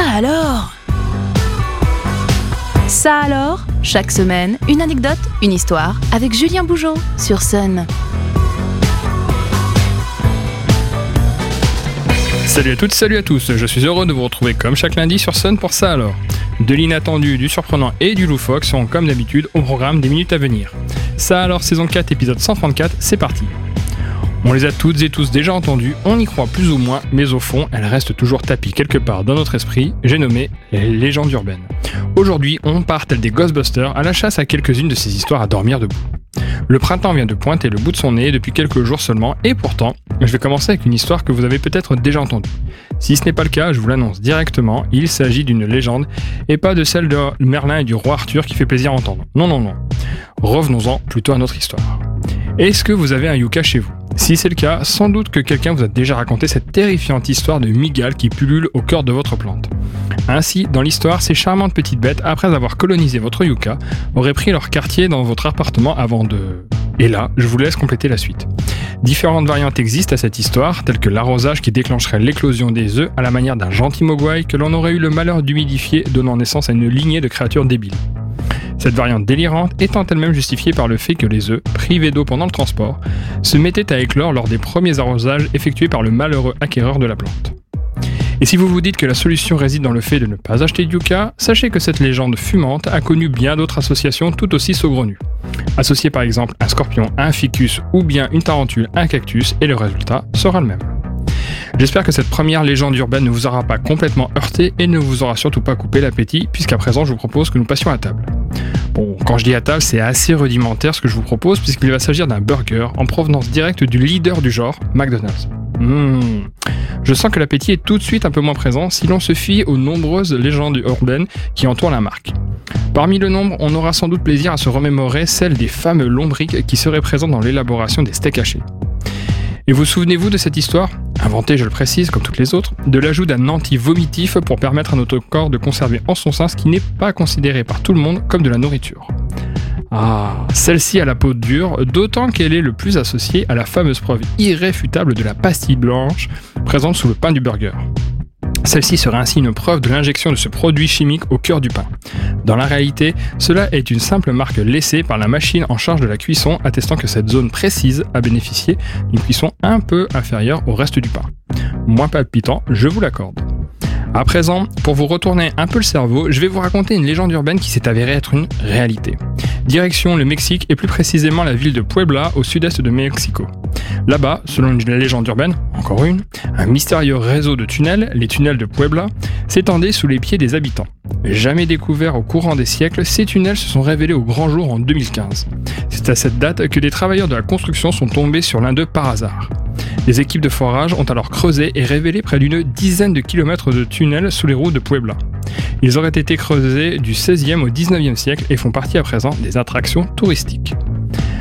Ça alors? Ça alors? Chaque semaine, une anecdote, une histoire avec Julien Bougeot sur Sun. Salut à toutes, salut à tous, je suis heureux de vous retrouver comme chaque lundi sur Sun pour ça alors. De l'inattendu, du surprenant et du loufoque seront comme d'habitude au programme des minutes à venir. Ça alors, saison 4, épisode 134, c'est parti. On les a toutes et tous déjà entendues, on y croit plus ou moins, mais au fond, elles restent toujours tapies quelque part dans notre esprit, j'ai nommé les légendes urbaines. Aujourd'hui, on part tel des Ghostbusters à la chasse à quelques-unes de ces histoires à dormir debout. Le printemps vient de pointer le bout de son nez depuis quelques jours seulement, et pourtant, je vais commencer avec une histoire que vous avez peut-être déjà entendue. Si ce n'est pas le cas, je vous l'annonce directement, il s'agit d'une légende, et pas de celle de Merlin et du roi Arthur qui fait plaisir à entendre. Non, non, non. Revenons-en plutôt à notre histoire. Est-ce que vous avez un yucca chez vous? Si c'est le cas, sans doute que quelqu'un vous a déjà raconté cette terrifiante histoire de migale qui pullule au cœur de votre plante. Ainsi, dans l'histoire, ces charmantes petites bêtes, après avoir colonisé votre yucca, auraient pris leur quartier dans votre appartement avant de... Et là, je vous laisse compléter la suite. Différentes variantes existent à cette histoire, telles que l'arrosage qui déclencherait l'éclosion des œufs à la manière d'un gentil mogwai que l'on aurait eu le malheur d'humidifier, donnant naissance à une lignée de créatures débiles. Cette variante délirante étant elle-même justifiée par le fait que les œufs, privés d'eau pendant le transport, se mettaient à éclore lors des premiers arrosages effectués par le malheureux acquéreur de la plante. Et si vous vous dites que la solution réside dans le fait de ne pas acheter de yucca, sachez que cette légende fumante a connu bien d'autres associations tout aussi saugrenues. Associez par exemple un scorpion un ficus ou bien une tarentule un cactus et le résultat sera le même. J'espère que cette première légende urbaine ne vous aura pas complètement heurté et ne vous aura surtout pas coupé l'appétit, puisqu'à présent je vous propose que nous passions à table. Bon, quand je dis à table, c'est assez rudimentaire ce que je vous propose, puisqu'il va s'agir d'un burger en provenance directe du leader du genre, McDonald's. Mmh. Je sens que l'appétit est tout de suite un peu moins présent si l'on se fie aux nombreuses légendes urbaines qui entourent la marque. Parmi le nombre, on aura sans doute plaisir à se remémorer celle des fameux lombriques qui seraient présents dans l'élaboration des steaks hachés. Et vous souvenez-vous de cette histoire? Inventée, je le précise, comme toutes les autres, de l'ajout d'un anti-vomitif pour permettre à notre corps de conserver en son sein ce qui n'est pas considéré par tout le monde comme de la nourriture. Ah, celle-ci a la peau dure, d'autant qu'elle est le plus associée à la fameuse preuve irréfutable de la pastille blanche présente sous le pain du burger. Celle-ci serait ainsi une preuve de l'injection de ce produit chimique au cœur du pain. Dans la réalité, cela est une simple marque laissée par la machine en charge de la cuisson attestant que cette zone précise a bénéficié d'une cuisson un peu inférieure au reste du pain. Moins palpitant, je vous l'accorde. À présent, pour vous retourner un peu le cerveau, je vais vous raconter une légende urbaine qui s'est avérée être une réalité. Direction le Mexique et plus précisément la ville de Puebla au sud-est de Mexico. Là-bas, selon une légende urbaine, encore une, un mystérieux réseau de tunnels, les tunnels de Puebla, s'étendait sous les pieds des habitants. Jamais découverts au courant des siècles, ces tunnels se sont révélés au grand jour en 2015. C'est à cette date que des travailleurs de la construction sont tombés sur l'un d'eux par hasard. Les équipes de forage ont alors creusé et révélé près d'une dizaine de kilomètres de tunnels sous les routes de Puebla. Ils auraient été creusés du 16e au 19e siècle et font partie à présent des attractions touristiques.